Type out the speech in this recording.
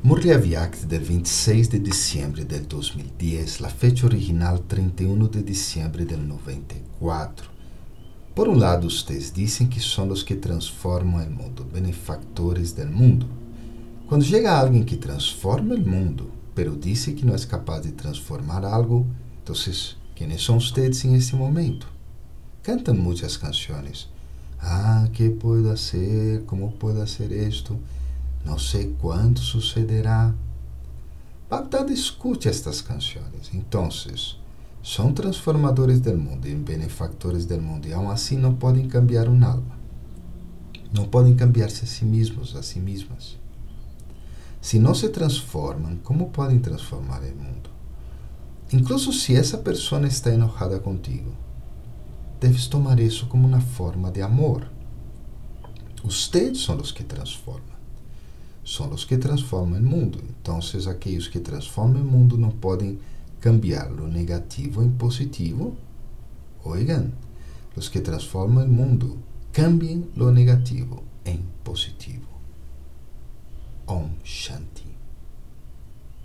Murliaviac del 26 de diciembre del 2010, la fecha original 31 de diciembre del 94. Por un lado, ustedes dicen que son los que transforman el mundo, benefactores del mundo. Cuando llega alguien que transforma el mundo, pero dice que no es capaz de transformar algo, entonces, ¿quiénes son ustedes en este momento? Cantan muchas canciones. Ah, ¿qué puedo hacer? ¿Cómo puedo hacer esto? No sé cuándo sucederá. Bagdad escute estas canciones. Entonces, son transformadores del mundo y benefactores del mundo y aún así no pueden cambiar un alma. No pueden cambiarse a sí mismos, a sí mismas. Si no se transforman, ¿cómo pueden transformar el mundo? Incluso si esa persona está enojada contigo, debes tomar eso como una forma de amor. Ustedes son los que transforman. Son los que transforman el mundo. Entonces, aquellos que transforman el mundo no pueden cambiar lo negativo en positivo. Oigan, los que transforman el mundo cambien lo negativo en positivo.